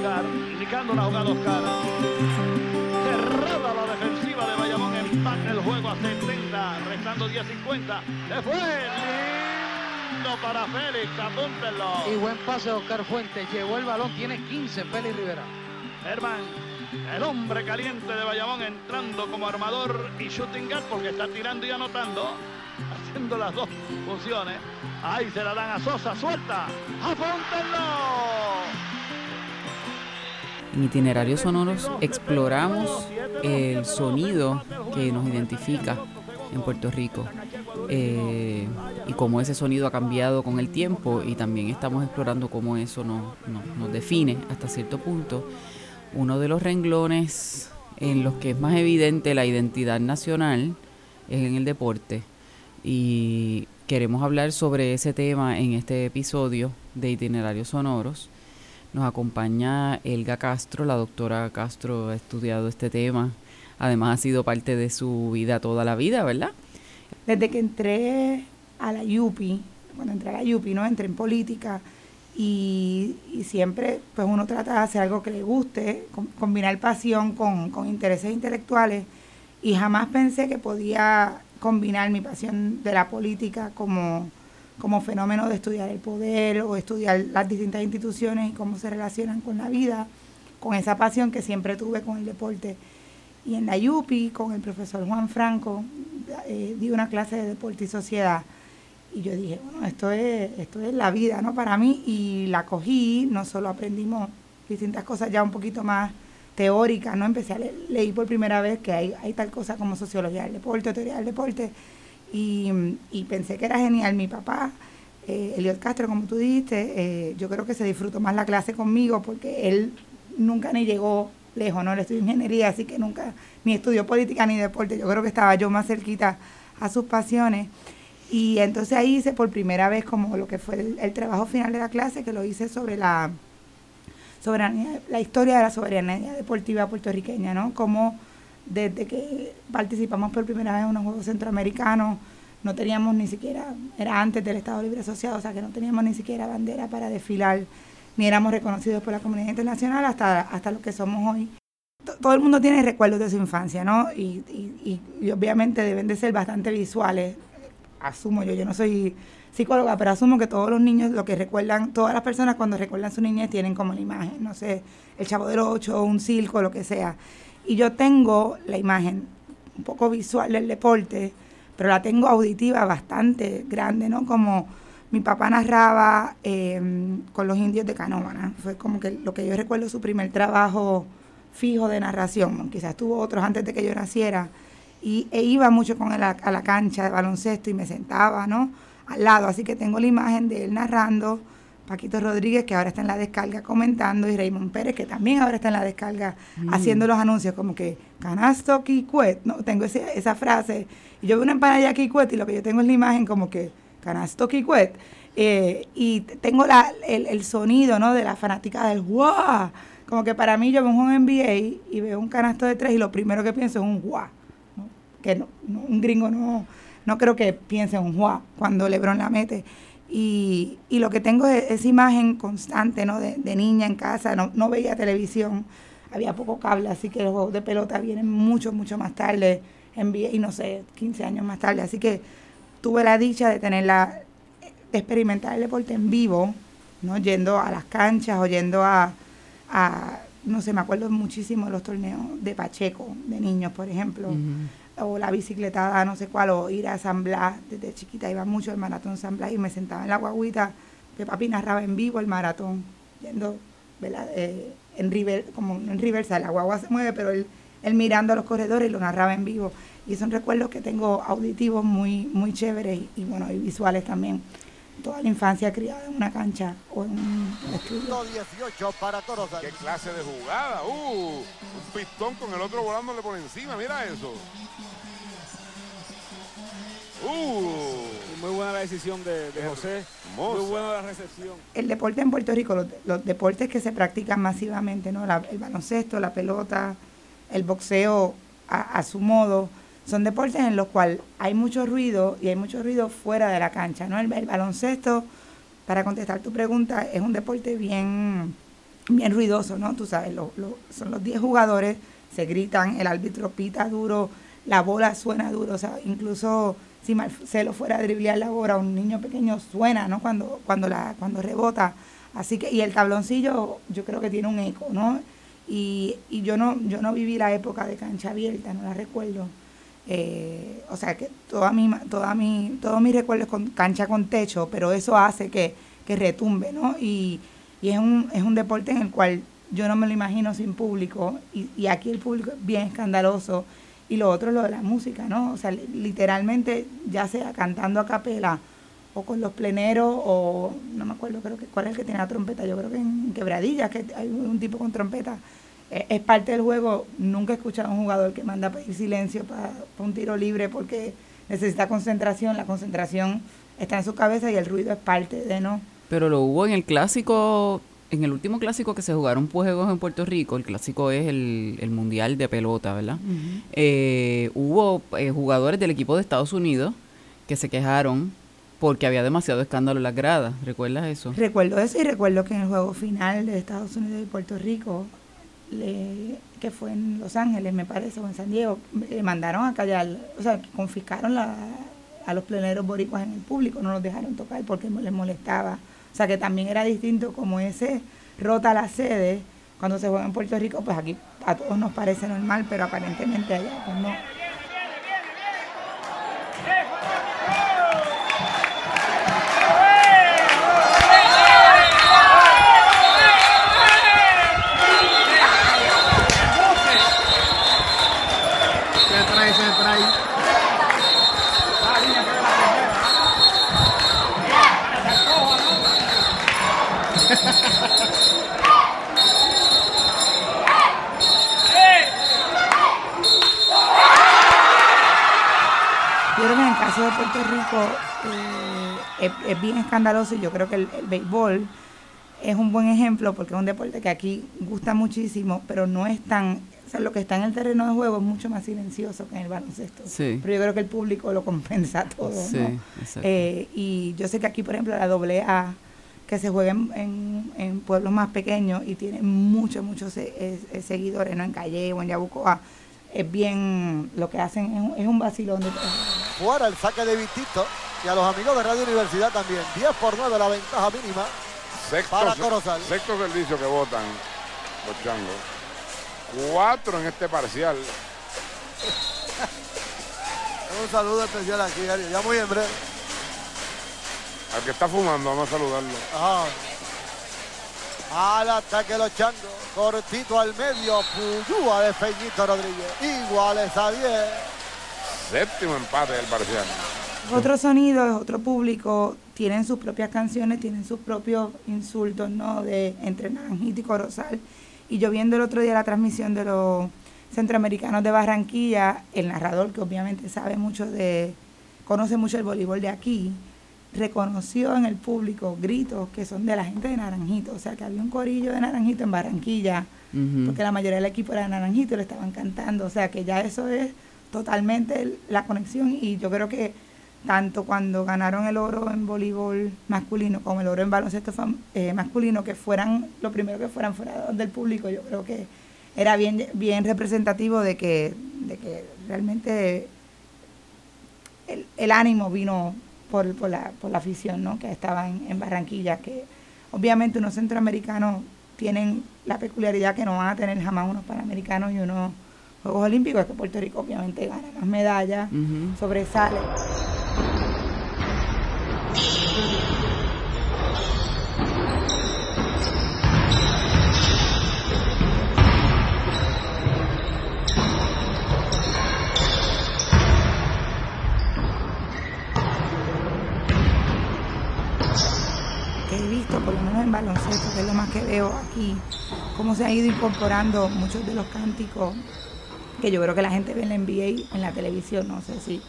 Oscar, indicando la jugada Oscar. Cerrada la defensiva de Bayamón, empate el juego a 70, restando 10-50. Después, lindo para Félix, apúntenlo. Y buen pase de Oscar Fuentes, llevó el balón, tiene 15 Félix Rivera. Herman, el hombre caliente de Bayamón entrando como armador y shooting guard porque está tirando y anotando, haciendo las dos funciones. Ahí se la dan a Sosa, suelta, apúntenlo. En itinerarios sonoros exploramos el sonido que nos identifica en Puerto Rico eh, y cómo ese sonido ha cambiado con el tiempo y también estamos explorando cómo eso nos, nos define hasta cierto punto. Uno de los renglones en los que es más evidente la identidad nacional es en el deporte y queremos hablar sobre ese tema en este episodio de Itinerarios Sonoros. Nos acompaña Elga Castro, la doctora Castro ha estudiado este tema, además ha sido parte de su vida toda la vida, ¿verdad? Desde que entré a la YUPI, cuando entré a la YUPI, ¿no? Entré en política y, siempre pues uno trata de hacer algo que le guste, combinar pasión con, con intereses intelectuales y jamás pensé que podía combinar mi pasión de la política como como fenómeno de estudiar el poder o estudiar las distintas instituciones y cómo se relacionan con la vida, con esa pasión que siempre tuve con el deporte. Y en la YUPI, con el profesor Juan Franco, eh, di una clase de deporte y sociedad. Y yo dije, bueno, esto es, esto es la vida, ¿no? Para mí, y la cogí, no solo aprendimos distintas cosas ya un poquito más teóricas, ¿no? Empecé a leer, leí por primera vez que hay, hay tal cosa como sociología del deporte, teoría del deporte, y, pensé que era genial. Mi papá, eh, Eliot Castro, como tú dijiste, eh, yo creo que se disfrutó más la clase conmigo porque él nunca ni llegó lejos, ¿no? Él estudió ingeniería, así que nunca ni estudió política ni deporte. Yo creo que estaba yo más cerquita a sus pasiones. Y entonces ahí hice por primera vez como lo que fue el, trabajo final de la clase, que lo hice sobre la soberanía, la historia de la soberanía deportiva puertorriqueña, ¿no? Como desde que participamos por primera vez en unos Juegos Centroamericanos, no teníamos ni siquiera, era antes del Estado Libre Asociado, o sea que no teníamos ni siquiera bandera para desfilar, ni éramos reconocidos por la comunidad internacional hasta, hasta lo que somos hoy. Todo el mundo tiene recuerdos de su infancia, ¿no? Y, y, y, obviamente deben de ser bastante visuales. Asumo yo, yo no soy psicóloga, pero asumo que todos los niños, lo que recuerdan, todas las personas cuando recuerdan su niñez tienen como la imagen, no sé, el chavo del ocho, un circo, lo que sea. Y yo tengo la imagen un poco visual del deporte, pero la tengo auditiva bastante grande, ¿no? Como mi papá narraba em, con los indios de Canóvana. Fue como que lo que yo recuerdo su primer trabajo fijo de narración. Quizás tuvo otros antes de que yo naciera. Y e iba mucho con él a, a, la cancha de baloncesto y me sentaba, ¿no? Al lado. Así que tengo la imagen de él narrando Paquito Rodríguez, que ahora está en la descarga comentando, y Raymond Pérez, que también ahora está en la descarga mm. haciendo los anuncios, como que canasto Kikwet, ¿no? Tengo esa frase. Y yo veo una empanada Kikwet y lo que yo tengo es la imagen como que canasto Kikwet. Eh, y tengo la, el, sonido, ¿no? De la fanática del guau. Como que para mí yo veo un NBA y veo un canasto de tres y lo primero que pienso es un guau. Que no, un gringo no, no creo que piense en un guau cuando LeBron la mete. Y, y lo que tengo es esa imagen constante, ¿no? De, niña en casa, no, no, veía televisión, había poco cable, así que los juegos de pelota vienen mucho, mucho más tarde, en, y no sé, 15 años más tarde. Así que tuve la dicha de tener la, de experimentar el deporte en vivo, ¿no? Yendo a las canchas o yendo a, a no sé, me acuerdo muchísimo de los torneos de Pacheco, de niños, por ejemplo o la bicicletada, no sé cuál, o ir a San desde chiquita iba mucho al maratón San y me sentaba en la guaguita, que papi narraba en vivo el maratón, yendo, eh, en River, como en Riverside, la guagua se mueve, pero él, él mirando a los corredores y lo narraba en vivo. Y son recuerdos que tengo auditivos muy, muy chéveres y, bueno, y visuales también toda la infancia criada en una cancha o en un estudio. 18 para Corozal. ¿Qué clase de jugada? Uh, un pistón con el otro volándole por encima, mira eso. Uh. Muy buena la decisión de, José. Muy buena la recepción. El deporte en Puerto Rico, los, deportes que se practican masivamente, ¿no? el baloncesto, la pelota, el boxeo a, su modo, son deportes en los cuales hay mucho ruido y hay mucho ruido fuera de la cancha. ¿no? El, baloncesto, para contestar tu pregunta, es un deporte bien bien ruidoso, ¿no? Tú sabes, son los 10 jugadores, se gritan, el árbitro pita duro, la bola suena duro, o sea, incluso si Marcelo fuera a driblear la bola, un niño pequeño suena, ¿no? Cuando, cuando, la, cuando rebota. Así que, y el tabloncillo yo creo que tiene un eco, ¿no? Y, y yo no, yo no viví la época de cancha abierta, no la recuerdo. Eh, o sea que toda mi, toda mi, todos mis recuerdos con cancha con techo, pero eso hace que, que retumbe, ¿no? Y, y es un, es un deporte en el cual yo no me lo imagino sin público y, y aquí el público es bien escandaloso y lo otro es lo de la música, ¿no? O sea, literalmente ya sea cantando a capela o con los pleneros o no me acuerdo creo que cuál es el que tiene la trompeta, yo creo que en Quebradillas que hay un tipo con trompeta. Es, es parte del juego, nunca he escuchado a un jugador que manda a pedir silencio para, para un tiro libre porque necesita concentración, la concentración está en su cabeza y el ruido es parte de, ¿no? Pero lo hubo en el clásico, en el último clásico que se jugaron juegos en Puerto Rico, el clásico es el, el Mundial de Pelota, ¿verdad? eh, hubo eh, jugadores del equipo de Estados Unidos que se quejaron porque había demasiado escándalo en las gradas. ¿Recuerdas eso? Recuerdo eso y recuerdo que en el juego final de Estados Unidos y Puerto Rico, le, que fue en Los Ángeles, me parece, o en San Diego, le mandaron a callar, o sea, confiscaron la, a los pleneros boricuas en el público, no los dejaron tocar porque les molestaba o sea que también era distinto como ese rota la sede cuando se juega en Puerto Rico, pues aquí a todos nos parece normal, pero aparentemente allá pues no. de Puerto Rico eh, es, bien escandaloso y yo creo que el, béisbol es un buen ejemplo porque es un deporte que aquí gusta muchísimo, pero no es tan, o sea, lo que está en el terreno de juego es mucho más silencioso que en el baloncesto. Pero yo creo que el público lo compensa todo. Eh, y yo sé que aquí, por ejemplo, la AA, que se juega en, en, pueblos más pequeños y tiene muchos, muchos seguidores, ¿no? En Calle o en Yabucoa, es bien, lo que hacen es un, vacilón. De... Fuera el saque de Vitito y a los amigos de Radio Universidad también. 10 por 9 la ventaja mínima sexto, para Corozal. Sexto servicio que votan los changos. Cuatro en este parcial. un saludo especial aquí, ya muy en breve. Al que está fumando, vamos a saludarlo. Ajá. Al ataque los changos. Cortito al medio. Puyúa de Feñito Rodríguez. Iguales a 10. Séptimo empate del parcial. Otro sonido, es otro público. Tienen sus propias canciones, tienen sus propios insultos, ¿no? De entre Naranjito y Corozal. Y yo viendo el otro día la transmisión de los centroamericanos de Barranquilla, el narrador que obviamente sabe mucho de, conoce mucho el voleibol de aquí, reconoció en el público gritos que son de la gente de Naranjito, o sea que había un corillo de Naranjito en Barranquilla, porque la mayoría del equipo era de Naranjito y le estaban cantando, o sea que ya eso es totalmente la conexión y yo creo que tanto cuando ganaron el oro en voleibol masculino como el oro en baloncesto eh, masculino, que fueran, lo primero que fueran fuera del público, yo creo que era bien, bien representativo de que, de que realmente el, el ánimo vino por, por, la, por la afición ¿no? que estaba en, Barranquilla, que obviamente unos centroamericanos tienen la peculiaridad que no van a tener jamás unos panamericanos y unos Juegos Olímpicos, que Puerto Rico obviamente gana más medallas, sobresale. por lo menos en baloncesto, que es lo más que veo aquí, cómo se ha ido incorporando muchos de los cánticos que yo creo que la gente ve en la NBA, en la televisión, no sé si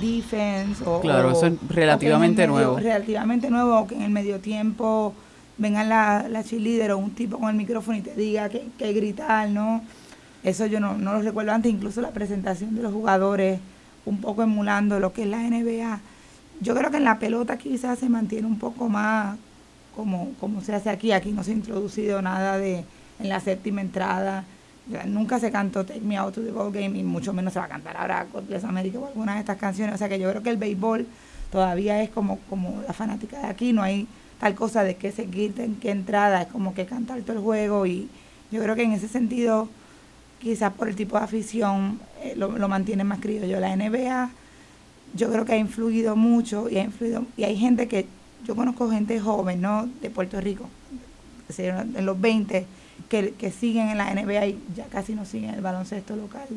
defense o... Claro, eso es relativamente nuevo. Relativamente nuevo, o que en el medio tiempo vengan la, la cheerleader o un tipo con el micrófono y te diga que, que gritar, ¿no? Eso yo no, no lo recuerdo antes, incluso la presentación de los jugadores, un poco emulando lo que es la NBA. Yo creo que en la pelota quizás se mantiene un poco más como, como se hace aquí. Aquí no se ha introducido nada de en la séptima entrada. Nunca se cantó Take Me Out to the Ball Game y mucho menos se va a cantar ahora God Bless America o alguna de estas canciones. O sea que yo creo que el béisbol todavía es como, como la fanática de aquí. No hay tal cosa de que se quiten qué entrada, es como que cantar todo el juego y yo creo que en ese sentido quizás por el tipo de afición eh, lo, lo mantiene más criollo. La NBA yo creo que ha influido mucho y ha influido y hay gente que yo conozco gente joven, ¿no? De Puerto Rico, en los 20, que, que siguen en la NBA y ya casi no siguen el baloncesto local,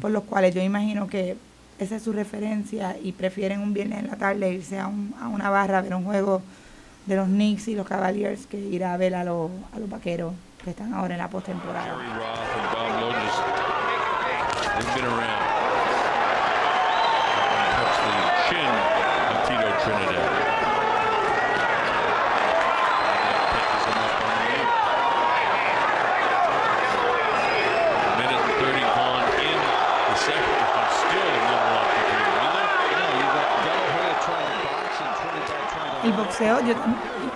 por los cuales yo imagino que esa es su referencia y prefieren un viernes en la tarde irse a, un, a una barra a ver un juego de los Knicks y los Cavaliers que ir a ver a los, a los vaqueros que están ahora en la postemporada. Boxeo, yo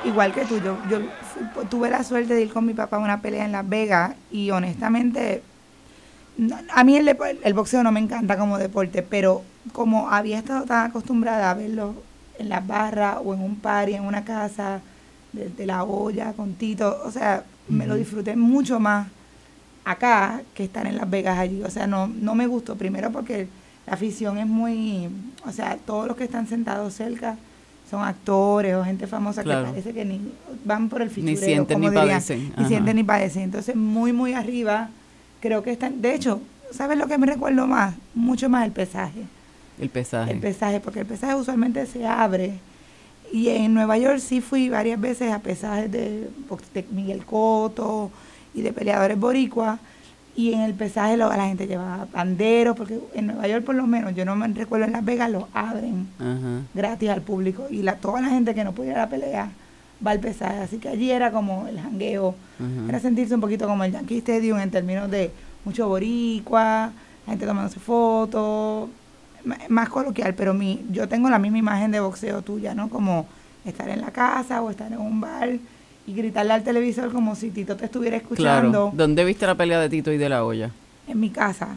igual que tú, yo, tuve la suerte de ir con mi papá a una pelea en Las Vegas y honestamente, a mí el, el boxeo no me encanta como deporte, pero como había estado tan acostumbrada a verlo en las barras o en un party, en una casa, de, la olla, con Tito, o sea, me lo disfruté mucho más acá que estar en Las Vegas allí. O sea, no, no me gustó primero porque la afición es muy, o sea, todos los que están sentados cerca son actores o gente famosa que parece que ni van por el fichureo, ni sienten ni padecen. Ni sienten ni padecen. Entonces, muy, muy arriba, creo que están, de hecho, ¿sabes lo que me recuerdo más? Mucho más el pesaje. El pesaje. El pesaje, porque el pesaje usualmente se abre. Y en Nueva York sí fui varias veces a pesajes de, de Miguel Coto y de peleadores boricuas y en el pesaje lo, la gente lleva banderos, porque en Nueva York por lo menos, yo no me recuerdo, en Las Vegas lo abren gratis al público y la, toda la gente que no pudiera la pelea va al pesaje, así que allí era como el jangueo, era sentirse un poquito como el Yankee Stadium en términos de mucho boricua, la gente tomándose fotos, más coloquial, pero mi, yo tengo la misma imagen de boxeo tuya, ¿no? Como estar en la casa o estar en un bar y gritarle al televisor como si Tito te estuviera escuchando. Claro. ¿Dónde viste la pelea de Tito y de la olla? En mi casa.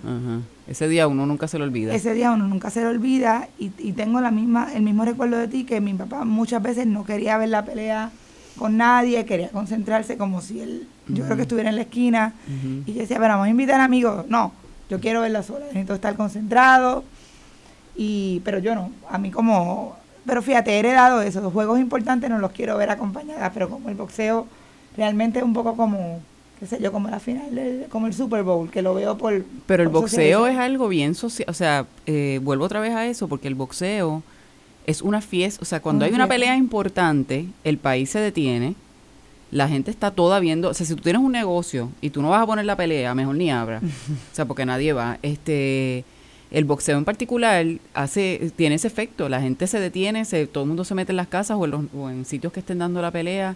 Ese día uno nunca se lo olvida. Ese día uno nunca se lo olvida y, y tengo la misma, el mismo recuerdo de ti que mi papá muchas veces no quería ver la pelea con nadie, quería concentrarse como si él, yo creo que estuviera en la esquina y yo decía, pero vamos a invitar amigos. No, yo quiero verla sola, necesito estar concentrado y pero yo no, a mí como pero fíjate, he heredado eso. Los juegos importantes no los quiero ver acompañadas, pero como el boxeo realmente es un poco como, qué sé yo, como la final, como el Super Bowl, que lo veo por... Pero el boxeo es algo bien social, o sea, eh, vuelvo otra vez a eso, porque el boxeo es una fiesta, o sea, cuando hay una pelea importante, el país se detiene, la gente está toda viendo, o sea, si tú tienes un negocio y tú no vas a poner la pelea, mejor ni abra, o sea, porque nadie va, este el boxeo en particular hace tiene ese efecto, la gente se detiene, se, todo el mundo se mete en las casas o en, en sitios que estén dando la pelea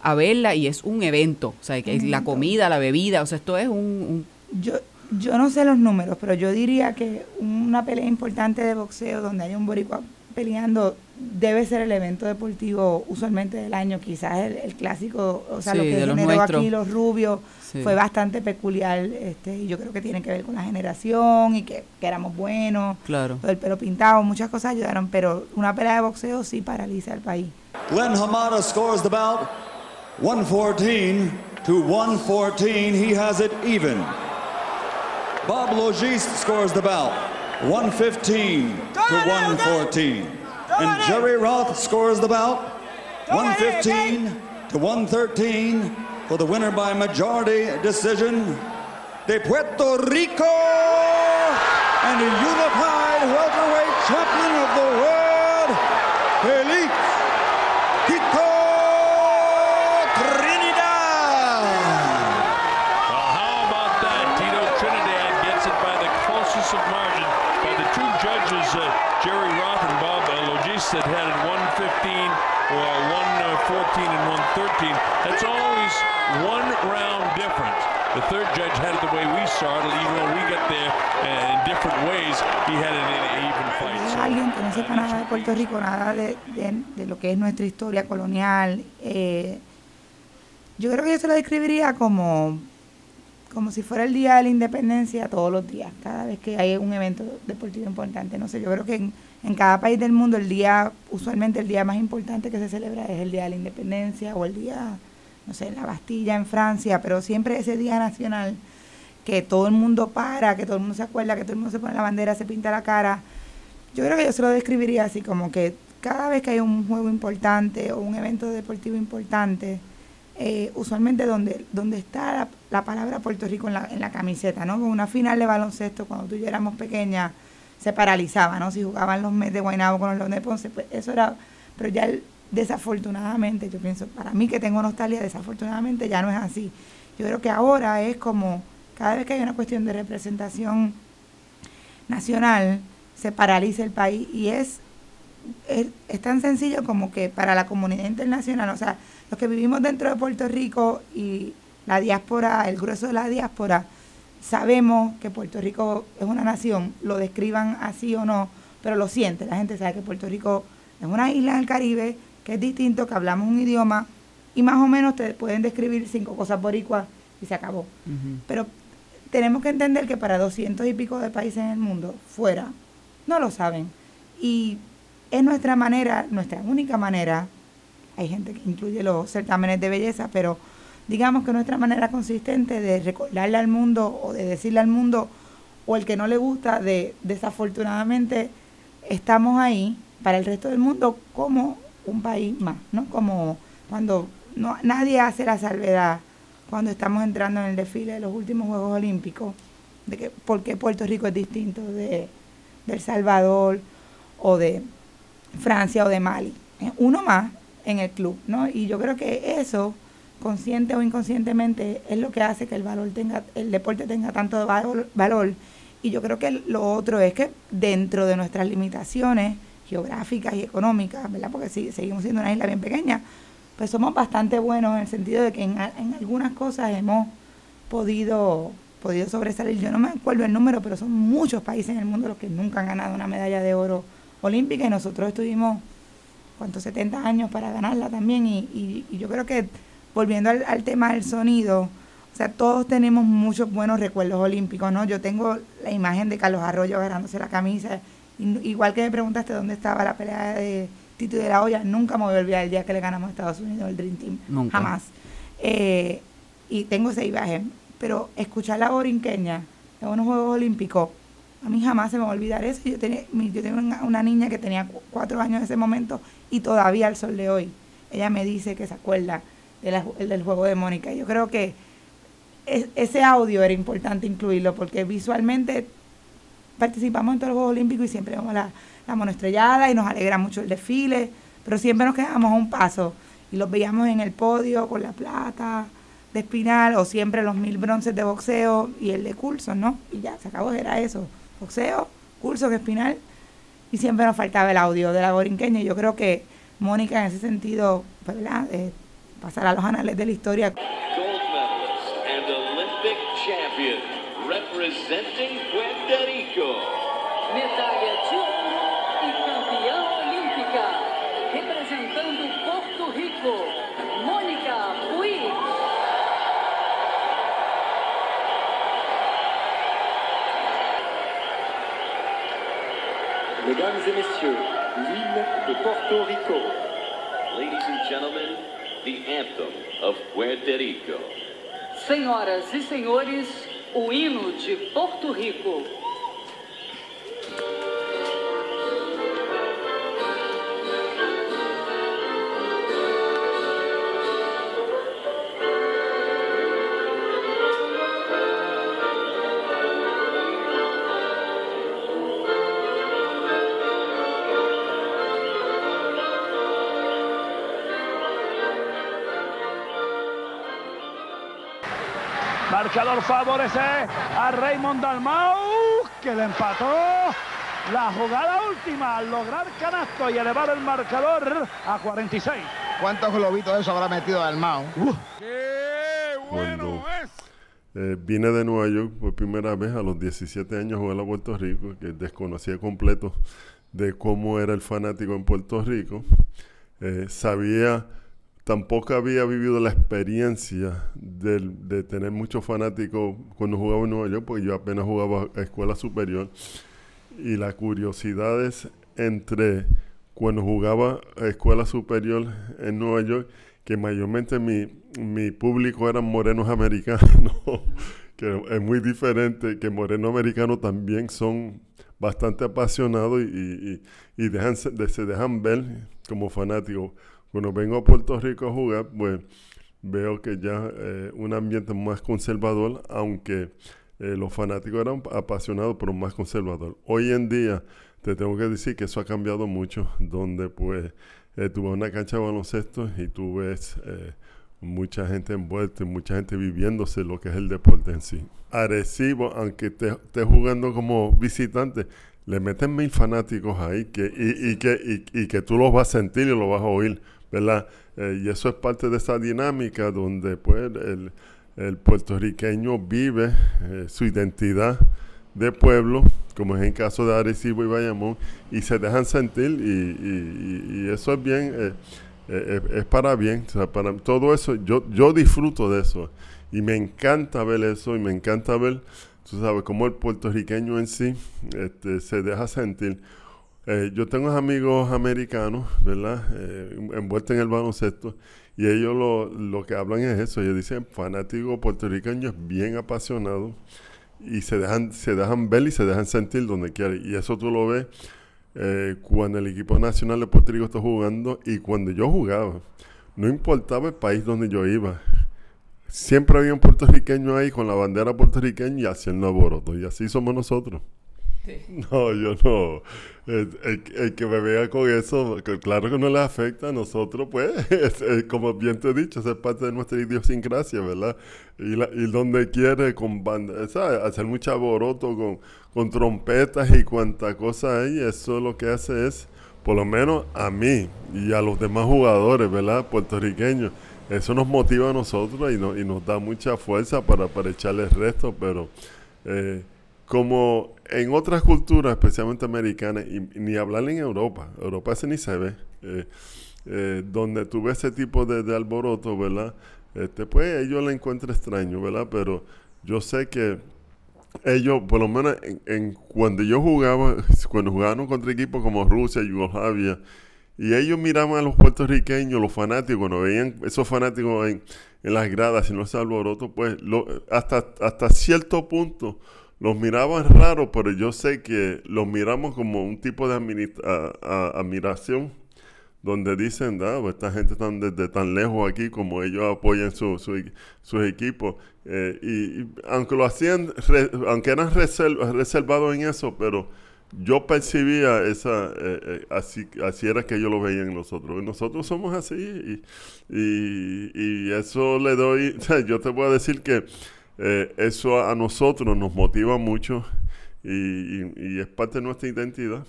a verla y es un evento, o sea, que la comida, la bebida, o sea, esto es un, Yo, yo no sé los números, pero yo diría que una pelea importante de boxeo donde hay un boricua peleando debe ser el evento deportivo usualmente del año, quizás el, clásico, o sea, lo que generó aquí los rubios fue bastante peculiar este, y yo creo que tiene que ver con la generación y que, éramos buenos, claro. el pelo pintado, muchas cosas ayudaron, pero una pelea de boxeo sí paraliza al país. Glenn Hamada scores the bout 114 to 114, he has it even. Bob Logis scores the bout 115 to 114. And Jerry Roth scores the bout 115 to 113 for the winner by majority decision de Puerto Rico and the unified welterweight champion of the world, Felix Tito Trinidad. Well, how about that? Tito Trinidad gets it by the closest of margin by the two judges, uh, Jerry Roth and Bob uh, Logis, that had it 115 or 114 and 113. That's always one round difference. The third judge had it the way we saw it, even though we got there in different ways, he had an even fight. So, Alguien que no sepa nada de Puerto Rico, nada de, de- de lo que es nuestra historia colonial, eh, yo creo que yo se lo describiría como, como si fuera el Día de la Independencia todos los días, cada vez que hay un evento deportivo importante. No sé, yo creo que en, en cada país del mundo el día, usualmente el día más importante que se celebra es el Día de la Independencia o el día, no sé, la Bastilla en Francia, pero siempre ese día nacional que todo el mundo para, que todo el mundo se acuerda, que todo el mundo se pone la bandera, se pinta la cara. Yo creo que yo se lo describiría así, como que cada vez que hay un juego importante o un evento deportivo importante, eh, usualmente donde, donde está la, la palabra Puerto Rico en la, en la camiseta, ¿no? Con una final de baloncesto, cuando tú y yo éramos pequeñas, se paralizaba, ¿no? Si jugaban los Mets de Guaynabo con los Leones de Ponce, pues eso era, pero ya desafortunadamente, yo pienso, para mí que tengo nostalgia, desafortunadamente ya no es así. Yo creo que ahora es como, cada vez que hay una cuestión de representación nacional, se paraliza el país y es, es, es tan sencillo como que para la comunidad internacional, o sea, los que vivimos dentro de Puerto Rico y la diáspora, el grueso de la diáspora, sabemos que Puerto Rico es una nación, lo describan así o no, pero lo siente, la gente sabe que Puerto Rico es una isla en el Caribe, que es distinto, que hablamos un idioma y más o menos te pueden describir cinco cosas boricuas y se acabó. Pero tenemos que entender que para doscientos y pico de países en el mundo, fuera, no lo saben. Y es nuestra manera, nuestra única manera, hay gente que incluye los certámenes de belleza, pero digamos que nuestra manera consistente de recordarle al mundo o de decirle al mundo, o el que no le gusta, de desafortunadamente estamos ahí para el resto del mundo como un país más, ¿no? Como cuando no, nadie hace la salvedad cuando estamos entrando en el desfile de los últimos Juegos Olímpicos, de que por qué Puerto Rico es distinto de, El Salvador o de Francia o de Mali. Uno más en el club, ¿no? Y yo creo que eso, consciente o inconscientemente, es lo que hace que el valor tenga, el deporte tenga tanto valor. Y yo creo que lo otro es que dentro de nuestras limitaciones geográficas y económicas, ¿verdad? Porque sí, seguimos siendo una isla bien pequeña, pues somos bastante buenos en el sentido de que en, en algunas cosas hemos podido, podido sobresalir. Yo no me acuerdo el número, pero son muchos países en el mundo los que nunca han ganado una medalla de oro olímpica y nosotros estuvimos, ¿cuántos? 70 años para ganarla también. Y, y- y yo creo que, volviendo al, al tema del sonido, o sea, todos tenemos muchos buenos recuerdos olímpicos, ¿no? Yo tengo la imagen de Carlos Arroyo agarrándose la camisa. y- igual que me preguntaste dónde estaba la pelea de Tito y de la Olla, nunca me voy a olvidar el día que le ganamos a Estados Unidos el Dream Team. Nunca. Jamás. Eh, y tengo esa imagen. Pero escuchar la borinqueña en unos Juegos Olímpicos, a mí jamás se me va a olvidar eso. Yo tenía, yo tengo una, niña que tenía cu- cuatro años en ese momento y todavía al sol de hoy, ella me dice que se acuerda de la- del juego de Mónica. Yo creo que es- ese audio era importante incluirlo porque visualmente participamos en todos los Juegos Olímpicos y siempre vemos la, la monoestrellada y nos alegra mucho el desfile, pero siempre nos quedábamos a un paso y los veíamos en el podio con la plata de espinal o siempre los mil bronces de boxeo y el de curso, ¿no? Y ya, se acabó, era eso, boxeo, curso, espinal y siempre nos faltaba el audio de la borinqueña yo creo que Mónica en ese sentido, pues, ¿verdad? Eh, pasará a los anales de la historia. Mesdames et messieurs, l'hymne de Porto Rico. Ladies and gentlemen, the anthem of Puerto Rico. Senhoras e senhores, o hino de Porto Rico. Marcador favorece a Raymond Dalmau, que le empató la jugada última al lograr canasto y elevar el marcador a 46. ¿Cuántos globitos de eso habrá metido Dalmau? ¡Qué bueno es! eh, vine de Nueva York por primera vez a los 17 años a jugar a Puerto Rico, que desconocía completo de cómo era el fanático en Puerto Rico. Eh, sabía, tampoco había vivido la experiencia de, de tener muchos fanáticos cuando jugaba en Nueva York, porque yo apenas jugaba a escuela superior. Y la curiosidad es entre cuando jugaba a escuela superior en Nueva York, que mayormente mi, mi público eran morenos americanos, que es muy diferente, que morenos americanos también son bastante apasionados y, y, dejan, se dejan ver como fanáticos. Cuando vengo a Puerto Rico a jugar, pues veo que ya eh, un ambiente más conservador, aunque eh, los fanáticos eran apasionados, pero más conservador. Hoy en día te tengo que decir que eso ha cambiado mucho, donde pues eh, a una cancha de baloncesto y tú ves eh, mucha gente envuelta, mucha gente viviéndose lo que es el deporte en sí. Arecibo, aunque esté jugando como visitante, le meten mil fanáticos ahí que, y, que, y, que tú los vas a sentir y los vas a oír, ¿verdad? Eh, y eso es parte de esa dinámica donde pues el, el puertorriqueño vive su identidad de pueblo, como es en caso de Arecibo y Bayamón, y se dejan sentir y, eso es bien, eh, eh, es para bien, o sea, para todo eso, yo, yo disfruto de eso y me encanta ver eso y me encanta ver, tú sabes, cómo el puertorriqueño en sí este, se deja sentir. Eh, yo tengo amigos americanos, ¿verdad? envueltos en el baloncesto y ellos lo, lo que hablan es eso, ellos dicen fanático puertorriqueño es bien apasionado y se dejan, se dejan ver y se dejan sentir donde quieren. Y eso tú lo ves eh, cuando el equipo nacional de Puerto Rico está jugando y cuando yo jugaba. No importaba el país donde yo iba. Siempre había un puertorriqueño ahí con la bandera puertorriqueña y haciendo alboroto. Y así somos nosotros. No, yo no. El, que me vea con eso, claro que no le afecta a nosotros, pues, como bien te he dicho, es parte de nuestra idiosincrasia, ¿verdad? Y, y donde quiere con hacer mucho alboroto con, con trompetas y cuanta cosa hay, eso lo que hace es, por lo menos a mí y a los demás jugadores, ¿verdad? Puertorriqueños, eso nos motiva a nosotros y, no, y nos da mucha fuerza para, para echarle el resto, pero... Eh, como en otras culturas, especialmente americanas, y, ni hablar en Europa, Europa ese ni se ve, eh, eh, donde tú ves ese tipo de, alboroto, ¿verdad? Este, pues ellos le encuentran extraño, ¿verdad? Pero yo sé que ellos, por lo menos en, cuando yo jugaba, cuando jugaban contra equipos como Rusia, Yugoslavia, y ellos miraban a los puertorriqueños, los fanáticos, cuando veían esos fanáticos en, las gradas y no ese alboroto, pues hasta, hasta cierto punto los miraban raro, pero yo sé que los miramos como un tipo de admiración, donde dicen, ah, pues esta gente está desde tan lejos aquí como ellos apoyan su, sus equipos. Eh, y, aunque lo hacían, aunque eran reservados en eso, pero yo percibía esa, eh, eh, así, así era que ellos lo veían nosotros. Nosotros somos así y, y, y eso le doy, yo te voy a decir que eh, eso a, nosotros nos motiva mucho y, es parte de nuestra identidad.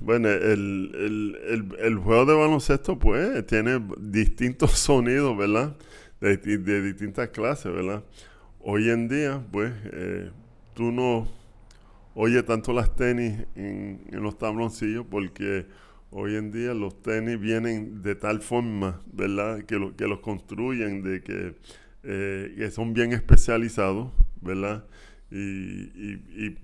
Bueno, el, juego de baloncesto pues tiene distintos sonidos, ¿verdad? De, distintas clases, ¿verdad? Hoy en día, pues, eh, tú no oyes tanto las tenis en, los tabloncillos porque hoy en día los tenis vienen de tal forma, ¿verdad? Que, que los construyen, de que eh, que son bien especializados, ¿verdad? Y,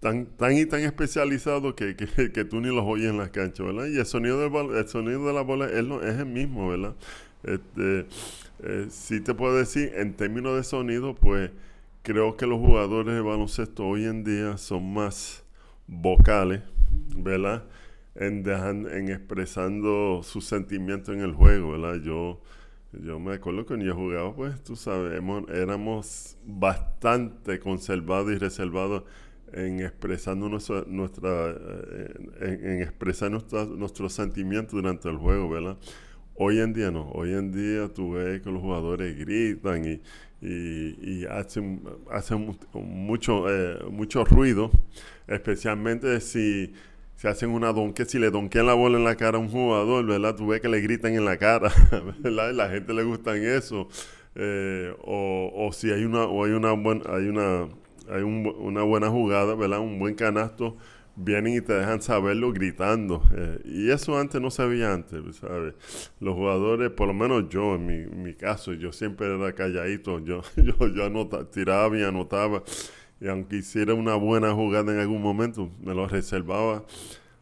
tan, tan y tan especializados que, que, tú ni los oyes en las canchas, ¿verdad? Y el sonido, del, el sonido de la bola es, es el mismo, ¿verdad? Este, eh, sí te puedo decir, en términos de sonido, pues creo que los jugadores de baloncesto hoy en día son más vocales, ¿verdad? En, en expresando sus sentimientos en el juego, ¿verdad? Yo yo me acuerdo que cuando yo jugaba, pues tú sabes, éramos bastante conservados y reservados en expresando nuestra, nuestra eh, en, expresar nuestros sentimientos durante el juego, ¿verdad? Hoy en día no, hoy en día tú ves que los jugadores gritan y, y, hacen, hacen mucho, eh, mucho ruido, especialmente si se hacen una donque, si le donquean la bola en la cara a un jugador, ¿verdad? Tú ves que le gritan en la cara, ¿verdad? La gente le gusta eso. eh, o, o, si hay una o hay una buena hay una hay un, una buena jugada, ¿verdad? Un buen canasto, vienen y te dejan saberlo gritando. Eh, y eso antes no se veía antes, ¿sabes? Los jugadores, por lo menos yo, en mi, en mi caso, yo siempre era calladito. Yo, yo, yo anotaba, tiraba y anotaba. Y aunque hiciera una buena jugada en algún momento, me lo reservaba.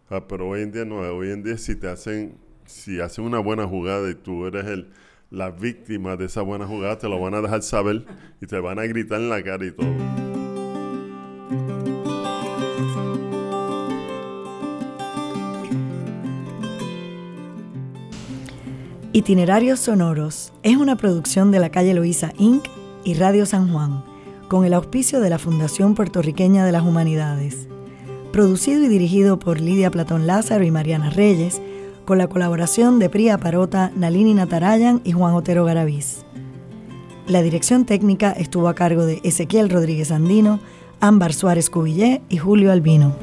Ah, pero hoy en día no, hoy en día si te hacen, si hacen una buena jugada y tú eres el, la víctima de esa buena jugada, te lo van a dejar saber y te van a gritar en la cara y todo. Itinerarios Sonoros es una producción de la calle Loíza Inc. y Radio San Juan, con el auspicio de la Fundación Puertorriqueña de las Humanidades. Producido y dirigido por Lidia Platón Lázaro y Mariana Reyes, con la colaboración de Priya Parota, Nalini Natarayan y Juan Otero Garaviz. La dirección técnica estuvo a cargo de Ezequiel Rodríguez Andino, Ámbar Suárez Cubillé y Julio Albino.